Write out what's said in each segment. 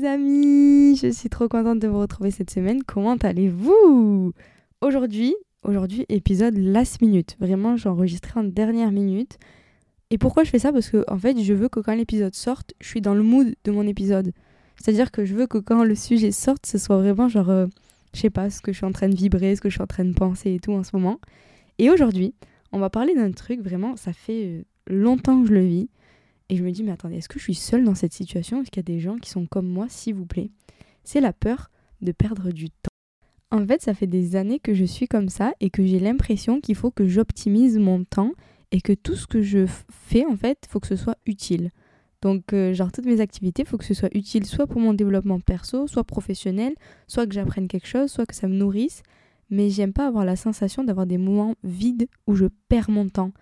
Les amis, je suis trop contente de vous retrouver cette semaine. Comment allez-vous? Aujourd'hui, aujourd'hui épisode last minute. Vraiment, j'ai en dernière minute. Et pourquoi je fais ça? Parce que en fait, je veux que quand l'épisode sorte, je suis dans le mood de mon épisode. C'est-à-dire que je veux que quand le sujet sorte, ce soit vraiment genre, euh, je sais pas, ce que je suis en train de vibrer, ce que je suis en train de penser et tout en ce moment. Et aujourd'hui, on va parler d'un truc vraiment, ça fait euh, longtemps que je le vis. Et je me dis, mais attendez, est-ce que je suis seule dans cette situation? Est-ce qu'il y a des gens qui sont comme moi, s'il vous plaît? C'est la peur de perdre du temps. En fait, ça fait des années que je suis comme ça et que j'ai l'impression qu'il faut que j'optimise mon temps et que tout ce que je fais, en fait, faut que ce soit utile. Donc, euh, genre, toutes mes activités, faut que ce soit utile soit pour mon développement perso, soit professionnel, soit que j'apprenne quelque chose, soit que ça me nourrisse. Mais j'aime pas avoir la sensation d'avoir des moments vides où je perds mon temps.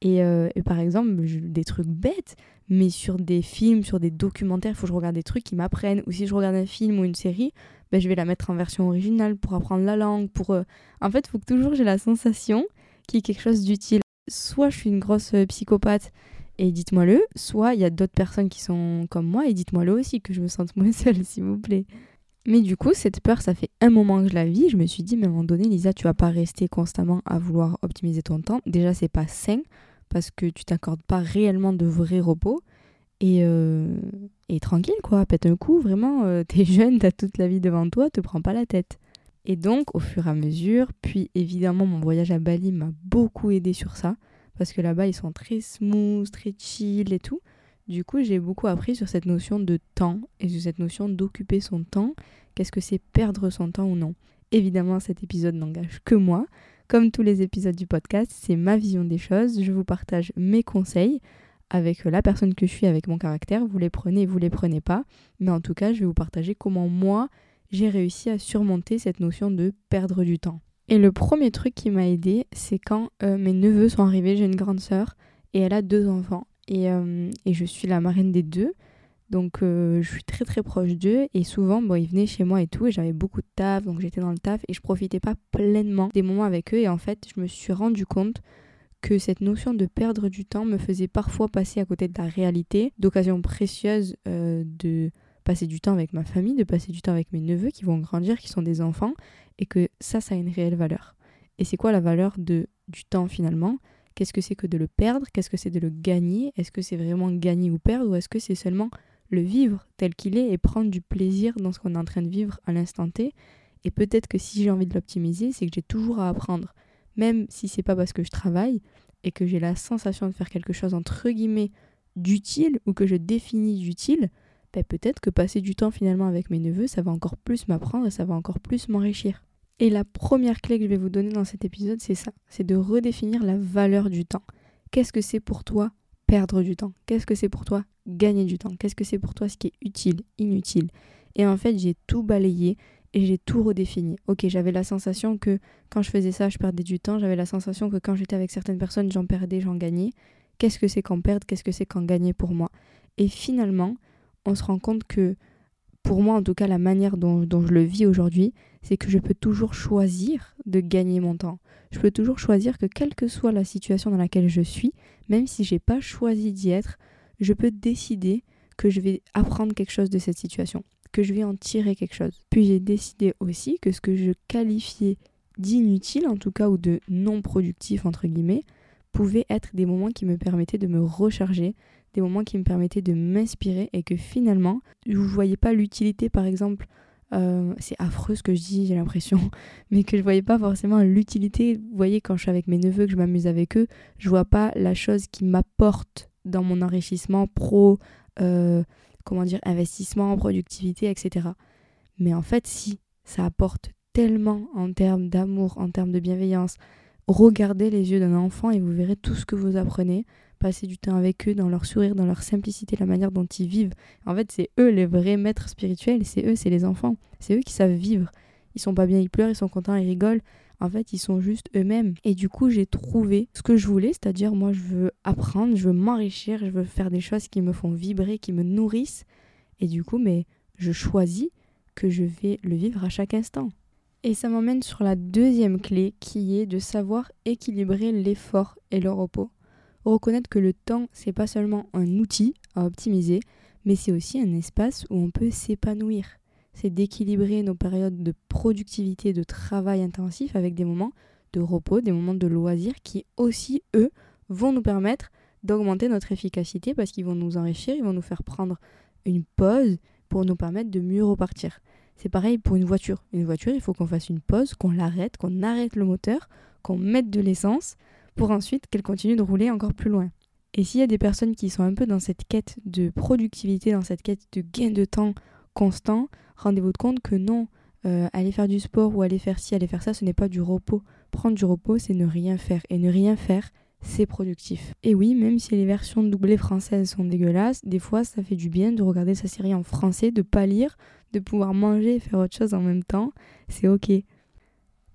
Et, euh, et par exemple, des trucs bêtes, mais sur des films, sur des documentaires, il faut que je regarde des trucs qui m'apprennent. Ou si je regarde un film ou une série, ben, je vais la mettre en version originale pour apprendre la langue. Pour, euh, En fait, il faut que toujours j'ai la sensation qu'il y ait quelque chose d'utile. Soit je suis une grosse euh, psychopathe et dites-moi-le, soit il y a d'autres personnes qui sont comme moi et dites-moi-le aussi, que je me sente moins seule, s'il vous plaît. Mais du coup, cette peur, ça fait un moment que je la vis. Je me suis dit, mais à un moment donné, Lisa, tu vas pas rester constamment à vouloir optimiser ton temps. Déjà, c'est pas sain parce que tu t'accordes pas réellement de vrai repos. Et, euh, et tranquille, quoi, pète un coup, vraiment, euh, t'es jeune, t'as toute la vie devant toi, te prends pas la tête. Et donc, au fur et à mesure, puis évidemment, mon voyage à Bali m'a beaucoup aidé sur ça, parce que là-bas, ils sont très smooth, très chill et tout. Du coup, j'ai beaucoup appris sur cette notion de temps et sur cette notion d'occuper son temps. Qu'est-ce que c'est perdre son temps ou non? Évidemment, cet épisode n'engage que moi. Comme tous les épisodes du podcast, c'est ma vision des choses. Je vous partage mes conseils avec la personne que je suis, avec mon caractère. Vous les prenez, vous les prenez pas. Mais en tout cas, je vais vous partager comment moi, j'ai réussi à surmonter cette notion de perdre du temps. Et le premier truc qui m'a aidé, c'est quand euh, mes neveux sont arrivés. J'ai une grande sœur et elle a deux enfants. Et, euh, et je suis la marraine des deux. Donc euh, je suis très très proche d'eux et souvent bon, ils venaient chez moi et tout et j'avais beaucoup de taf donc j'étais dans le taf et je profitais pas pleinement des moments avec eux et en fait je me suis rendu compte que cette notion de perdre du temps me faisait parfois passer à côté de la réalité, d'occasions précieuses euh, de passer du temps avec ma famille, de passer du temps avec mes neveux qui vont grandir, qui sont des enfants et que ça ça a une réelle valeur. Et c'est quoi la valeur de du temps finalement? Qu'est-ce que c'est que de le perdre? Qu'est-ce que c'est de le gagner? Est-ce que c'est vraiment gagner ou perdre ou est-ce que c'est seulement le vivre tel qu'il est et prendre du plaisir dans ce qu'on est en train de vivre à l'instant T? Et peut-être que si j'ai envie de l'optimiser, c'est que j'ai toujours à apprendre. Même si c'est pas parce que je travaille et que j'ai la sensation de faire quelque chose entre guillemets d'utile ou que je définis d'utile, ben peut-être que passer du temps finalement avec mes neveux, ça va encore plus m'apprendre et ça va encore plus m'enrichir. Et la première clé que je vais vous donner dans cet épisode, c'est ça, c'est de redéfinir la valeur du temps. Qu'est-ce que c'est pour toi perdre du temps? Qu'est-ce que c'est pour toi gagner du temps? Qu'est-ce que c'est pour toi ce qui est utile, inutile? Et en fait, j'ai tout balayé et j'ai tout redéfini. Ok, j'avais la sensation que quand je faisais ça, je perdais du temps. J'avais la sensation que quand j'étais avec certaines personnes, j'en perdais, j'en gagnais. Qu'est-ce que c'est qu'en perdre? Qu'est-ce que c'est qu'en gagner pour moi? Et finalement, on se rend compte que, pour moi en tout cas, la manière dont, je le vis aujourd'hui, c'est que je peux toujours choisir de gagner mon temps. Je peux toujours choisir que quelle que soit la situation dans laquelle je suis, même si j'ai pas choisi d'y être, je peux décider que je vais apprendre quelque chose de cette situation, que je vais en tirer quelque chose. Puis j'ai décidé aussi que ce que je qualifiais d'inutile, en tout cas, ou de non productif, entre guillemets, pouvait être des moments qui me permettaient de me recharger, des moments qui me permettaient de m'inspirer et que finalement, je ne voyais pas l'utilité, par exemple, euh, c'est affreux ce que je dis, j'ai l'impression, mais que je voyais pas forcément l'utilité. Vous voyez, quand je suis avec mes neveux, que je m'amuse avec eux, je vois pas la chose qui m'apporte dans mon enrichissement pro, euh, comment dire, investissement, productivité, etc. Mais en fait, si, ça apporte tellement en termes d'amour, en termes de bienveillance. Regardez les yeux d'un enfant et vous verrez tout ce que vous apprenez. Passez du temps avec eux, dans leur sourire, dans leur simplicité, la manière dont ils vivent. En fait, c'est eux les vrais maîtres spirituels, c'est eux, c'est les enfants. C'est eux qui savent vivre. Ils sont pas bien, ils pleurent, ils sont contents, ils rigolent. En fait, ils sont juste eux-mêmes. Et du coup, j'ai trouvé ce que je voulais, c'est-à-dire moi, je veux apprendre, je veux m'enrichir, je veux faire des choses qui me font vibrer, qui me nourrissent. Et du coup, mais je choisis que je vais le vivre à chaque instant. Et ça m'emmène sur la deuxième clé qui est de savoir équilibrer l'effort et le repos. Reconnaître que le temps, c'est pas seulement un outil à optimiser, mais c'est aussi un espace où on peut s'épanouir. C'est d'équilibrer nos périodes de productivité, de travail intensif avec des moments de repos, des moments de loisirs qui aussi, eux, vont nous permettre d'augmenter notre efficacité parce qu'ils vont nous enrichir, ils vont nous faire prendre une pause pour nous permettre de mieux repartir. C'est pareil pour une voiture. Une voiture, il faut qu'on fasse une pause, qu'on l'arrête, qu'on arrête le moteur, qu'on mette de l'essence pour ensuite qu'elle continue de rouler encore plus loin. Et s'il y a des personnes qui sont un peu dans cette quête de productivité, dans cette quête de gain de temps constant, rendez-vous compte que non, euh, aller faire du sport ou aller faire ci, aller faire ça, ce n'est pas du repos. Prendre du repos, c'est ne rien faire. Et ne rien faire, c'est productif. Et oui, même si les versions doublées françaises sont dégueulasses, des fois ça fait du bien de regarder sa série en français, de pas lire, de pouvoir manger et faire autre chose en même temps. C'est ok.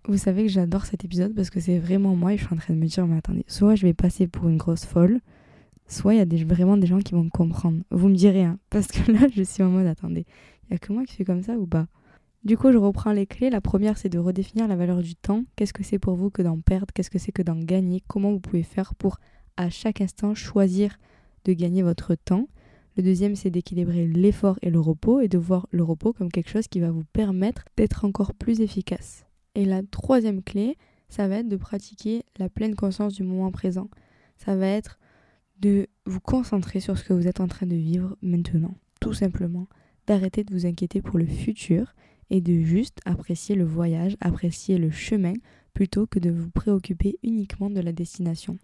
Vous savez que j'adore cet épisode parce que c'est vraiment moi et je suis en train de me dire, mais attendez, soit je vais passer pour une grosse folle, soit il y a vraiment des gens qui vont me comprendre. Vous me direz, hein, parce que là je suis en mode, attendez, il y a que moi qui fais comme ça ou pas? Du coup, je reprends les clés. La première, c'est de redéfinir la valeur du temps. Qu'est-ce que c'est pour vous que d'en perdre? Qu'est-ce que c'est que d'en gagner? Comment vous pouvez faire pour, à chaque instant, choisir de gagner votre temps? Le deuxième, c'est d'équilibrer l'effort et le repos et de voir le repos comme quelque chose qui va vous permettre d'être encore plus efficace. Et la troisième clé, ça va être de pratiquer la pleine conscience du moment présent. Ça va être de vous concentrer sur ce que vous êtes en train de vivre maintenant, tout simplement. D'arrêter de vous inquiéter pour le futur et de juste apprécier le voyage, apprécier le chemin, plutôt que de vous préoccuper uniquement de la destination.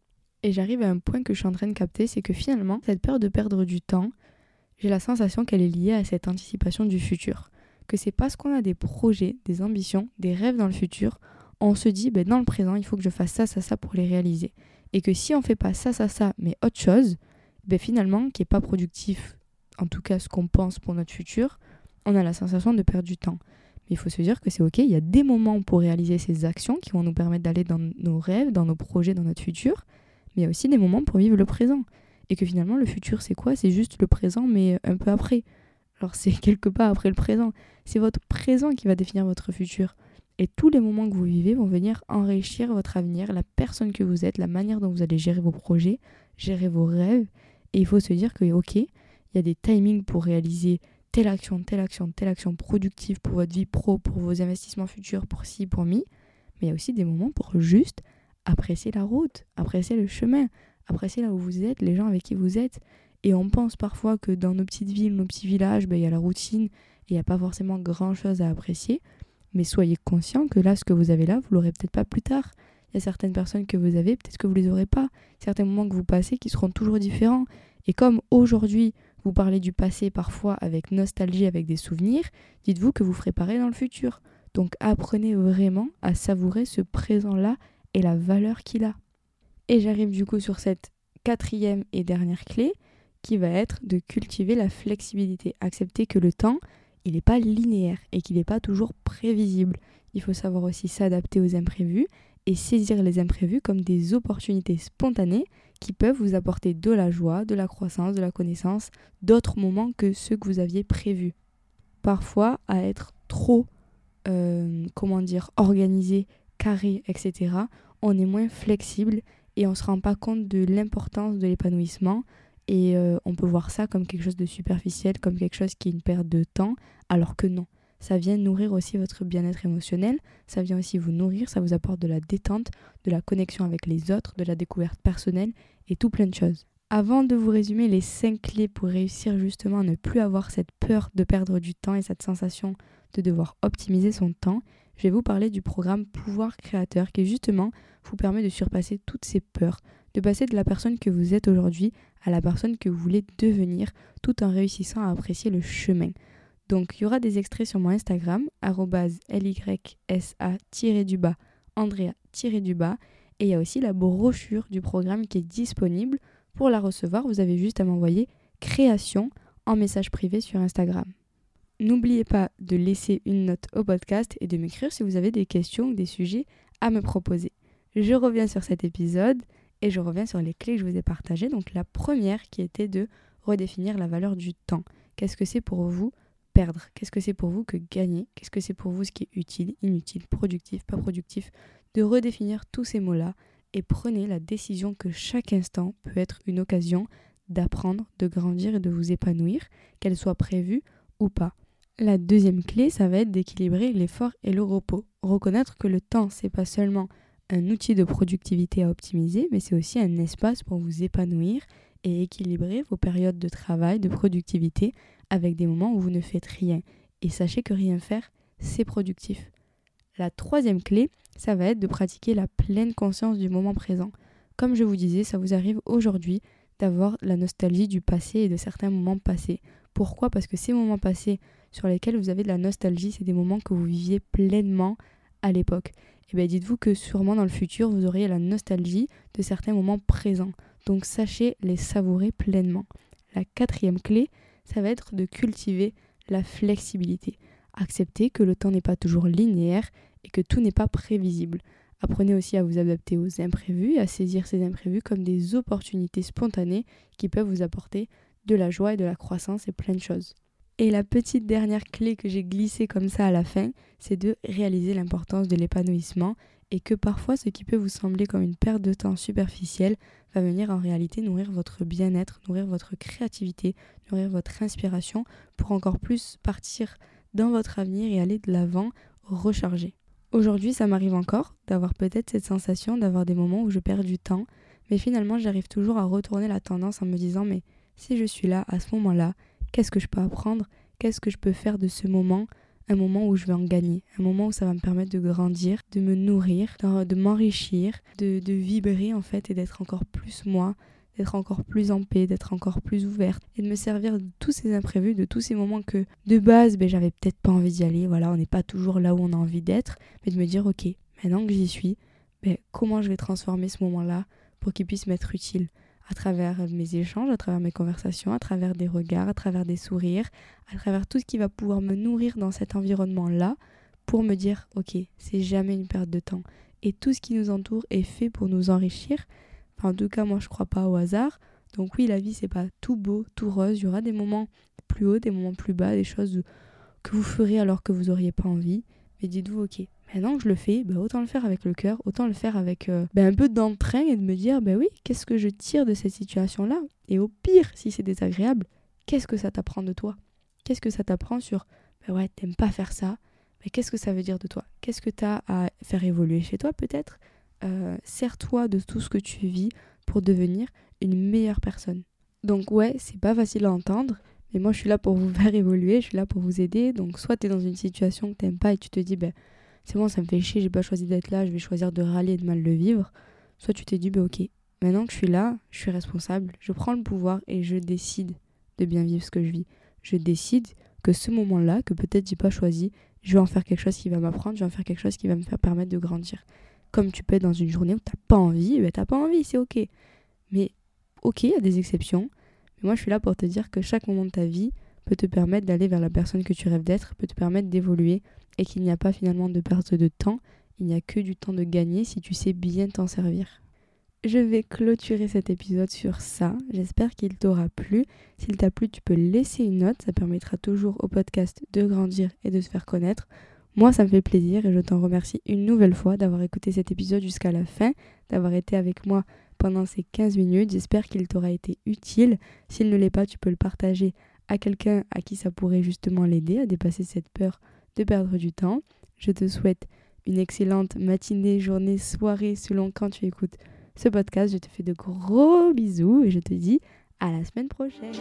Et j'arrive à un point que je suis en train de capter, c'est que finalement, cette peur de perdre du temps, j'ai la sensation qu'elle est liée à cette anticipation du futur. Que c'est parce qu'on a des projets, des ambitions, des rêves dans le futur, on se dit, ben, dans le présent, il faut que je fasse ça, ça, ça pour les réaliser. Et que si on fait pas ça, ça, ça, mais autre chose, ben, finalement, qui est pas productif, en tout cas ce qu'on pense pour notre futur, on a la sensation de perdre du temps. Mais il faut se dire que c'est ok, il y a des moments pour réaliser ces actions qui vont nous permettre d'aller dans nos rêves, dans nos projets, dans notre futur, mais il y a aussi des moments pour vivre le présent. Et que finalement, le futur, c'est quoi? C'est juste le présent, mais un peu après. Alors c'est quelque part après le présent. C'est votre présent qui va définir votre futur. Et tous les moments que vous vivez vont venir enrichir votre avenir, la personne que vous êtes, la manière dont vous allez gérer vos projets, gérer vos rêves. Et il faut se dire que, ok, il y a des timings pour réaliser telle action, telle action, telle action productive pour votre vie pro, pour vos investissements futurs, pour ci, pour mi. Mais il y a aussi des moments pour juste apprécier la route, apprécier le chemin, apprécier là où vous êtes, les gens avec qui vous êtes. Et on pense parfois que dans nos petites villes, nos petits villages, ben, il y a la routine et il n'y a pas forcément grand-chose à apprécier. Mais soyez conscient que là, ce que vous avez là, vous l'aurez peut-être pas plus tard. Il y a certaines personnes que vous avez, peut-être que vous les aurez pas. Certains moments que vous passez qui seront toujours différents. Et comme aujourd'hui, vous parlez du passé parfois avec nostalgie, avec des souvenirs, dites-vous que vous ferez pareil dans le futur. Donc apprenez vraiment à savourer ce présent-là et la valeur qu'il a. Et j'arrive du coup sur cette quatrième et dernière clé qui va être de cultiver la flexibilité. Accepter que le temps, il n'est pas linéaire et qu'il n'est pas toujours prévisible. Il faut savoir aussi s'adapter aux imprévus et saisir les imprévus comme des opportunités spontanées qui peuvent vous apporter de la joie, de la croissance, de la connaissance, d'autres moments que ceux que vous aviez prévus. Parfois, à être trop, euh, comment organisé, carré, etc., on est moins flexible et on ne se rend pas compte de l'importance de l'épanouissement. Et euh, on peut voir ça comme quelque chose de superficiel, comme quelque chose qui est une perte de temps, alors que non ça vient nourrir aussi votre bien-être émotionnel, ça vient aussi vous nourrir, ça vous apporte de la détente, de la connexion avec les autres, de la découverte personnelle et tout plein de choses. Avant de vous résumer les 5 clés pour réussir justement à ne plus avoir cette peur de perdre du temps et cette sensation de devoir optimiser son temps, je vais vous parler du programme Pouvoir Créateur qui justement vous permet de surpasser toutes ces peurs, de passer de la personne que vous êtes aujourd'hui à la personne que vous voulez devenir tout en réussissant à apprécier le chemin. Donc il y aura des extraits sur mon Instagram, lysa-du-bas, andrea-du-bas, et il y a aussi la brochure du programme qui est disponible. Pour la recevoir, vous avez juste à m'envoyer création en message privé sur Instagram. N'oubliez pas de laisser une note au podcast et de m'écrire si vous avez des questions ou des sujets à me proposer. Je reviens sur cet épisode et je reviens sur les clés que je vous ai partagées. Donc la première qui était de redéfinir la valeur du temps. Qu'est-ce que c'est pour vous perdre? Qu'est-ce que c'est pour vous que gagner? Qu'est-ce que c'est pour vous ce qui est utile, inutile, productif, pas productif? De redéfinir tous ces mots-là et prenez la décision que chaque instant peut être une occasion d'apprendre, de grandir et de vous épanouir, qu'elle soit prévue ou pas. La deuxième clé, ça va être d'équilibrer l'effort et le repos. Reconnaître que le temps, c'est pas seulement un outil de productivité à optimiser, mais c'est aussi un espace pour vous épanouir et équilibrer vos périodes de travail, de productivité, avec des moments où vous ne faites rien. Et sachez que rien faire, c'est productif. La troisième clé, ça va être de pratiquer la pleine conscience du moment présent. Comme je vous disais, ça vous arrive aujourd'hui d'avoir la nostalgie du passé et de certains moments passés. Pourquoi? Parce que ces moments passés sur lesquels vous avez de la nostalgie, c'est des moments que vous viviez pleinement à l'époque. Et eh bien dites-vous que sûrement dans le futur, vous auriez la nostalgie de certains moments présents. Donc sachez les savourer pleinement. La quatrième clé, ça va être de cultiver la flexibilité. Accepter que le temps n'est pas toujours linéaire et que tout n'est pas prévisible. Apprenez aussi à vous adapter aux imprévus et à saisir ces imprévus comme des opportunités spontanées qui peuvent vous apporter de la joie et de la croissance et plein de choses. Et la petite dernière clé que j'ai glissée comme ça à la fin, c'est de réaliser l'importance de l'épanouissement et que parfois ce qui peut vous sembler comme une perte de temps superficielle va venir en réalité nourrir votre bien-être, nourrir votre créativité, nourrir votre inspiration pour encore plus partir dans votre avenir et aller de l'avant recharger. Aujourd'hui, ça m'arrive encore d'avoir peut-être cette sensation d'avoir des moments où je perds du temps, mais finalement j'arrive toujours à retourner la tendance en me disant mais si je suis là à ce moment-là, Qu'est-ce que je peux apprendre? Qu'est-ce que je peux faire de ce moment? Un moment où je vais en gagner, un moment où ça va me permettre de grandir, de me nourrir, de, m'enrichir, de, vibrer en fait et d'être encore plus moi, d'être encore plus en paix, d'être encore plus ouverte et de me servir de tous ces imprévus, de tous ces moments que de base ben, j'avais peut-être pas envie d'y aller, voilà, on n'est pas toujours là où on a envie d'être, mais de me dire ok, maintenant que j'y suis, ben, comment je vais transformer ce moment-là pour qu'il puisse m'être utile? À travers mes échanges, à travers mes conversations, à travers des regards, à travers des sourires, à travers tout ce qui va pouvoir me nourrir dans cet environnement-là pour me dire ok, c'est jamais une perte de temps. Et tout ce qui nous entoure est fait pour nous enrichir. en tout cas, moi je crois pas au hasard. Donc oui, la vie c'est pas tout beau, tout rose. Il y aura des moments plus hauts, des moments plus bas, des choses que vous ferez alors que vous auriez pas envie. Mais dites-vous ok, Maintenant que je le fais, bah, autant le faire avec le cœur, autant le faire avec euh, bah, un peu d'entrain et de me dire, bah oui, qu'est-ce que je tire de cette situation-là? Et au pire, si c'est désagréable, qu'est-ce que ça t'apprend de toi? Qu'est-ce que ça t'apprend sur, bah ouais, t'aimes pas faire ça, mais qu'est-ce que ça veut dire de toi? Qu'est-ce que t'as à faire évoluer chez toi peut-être? Euh, Sers-toi de tout ce que tu vis pour devenir une meilleure personne. Donc ouais, c'est pas facile à entendre, mais moi je suis là pour vous faire évoluer, je suis là pour vous aider. Donc soit tu dans une situation que t'aimes pas et tu te dis, ben c'est bon, ça me fait chier, j'ai pas choisi d'être là, je vais choisir de râler et de mal le vivre. Soit tu t'es dit, bah ok, maintenant que je suis là, je suis responsable, je prends le pouvoir et je décide de bien vivre ce que je vis. Je décide que ce moment-là, que peut-être j'ai pas choisi, je vais en faire quelque chose qui va m'apprendre, je vais en faire quelque chose qui va me faire permettre de grandir. Comme tu peux être dans une journée où t'as pas envie, bah t'as pas envie, c'est ok. Mais ok, il y a des exceptions. Mais moi je suis là pour te dire que chaque moment de ta vie peut te permettre d'aller vers la personne que tu rêves d'être, peut te permettre d'évoluer, et qu'il n'y a pas finalement de perte de temps, il n'y a que du temps de gagner si tu sais bien t'en servir. Je vais clôturer cet épisode sur ça. J'espère qu'il t'aura plu. S'il t'a plu, tu peux laisser une note. Ça permettra toujours au podcast de grandir et de se faire connaître. Moi, ça me fait plaisir et je t'en remercie une nouvelle fois d'avoir écouté cet épisode jusqu'à la fin, d'avoir été avec moi pendant ces 15 minutes. J'espère qu'il t'aura été utile. S'il ne l'est pas, tu peux le partager à quelqu'un à qui ça pourrait justement l'aider à dépasser cette peur de perdre du temps. Je te souhaite une excellente matinée, journée, soirée selon quand tu écoutes ce podcast. Je te fais de gros bisous et je te dis À la semaine prochaine.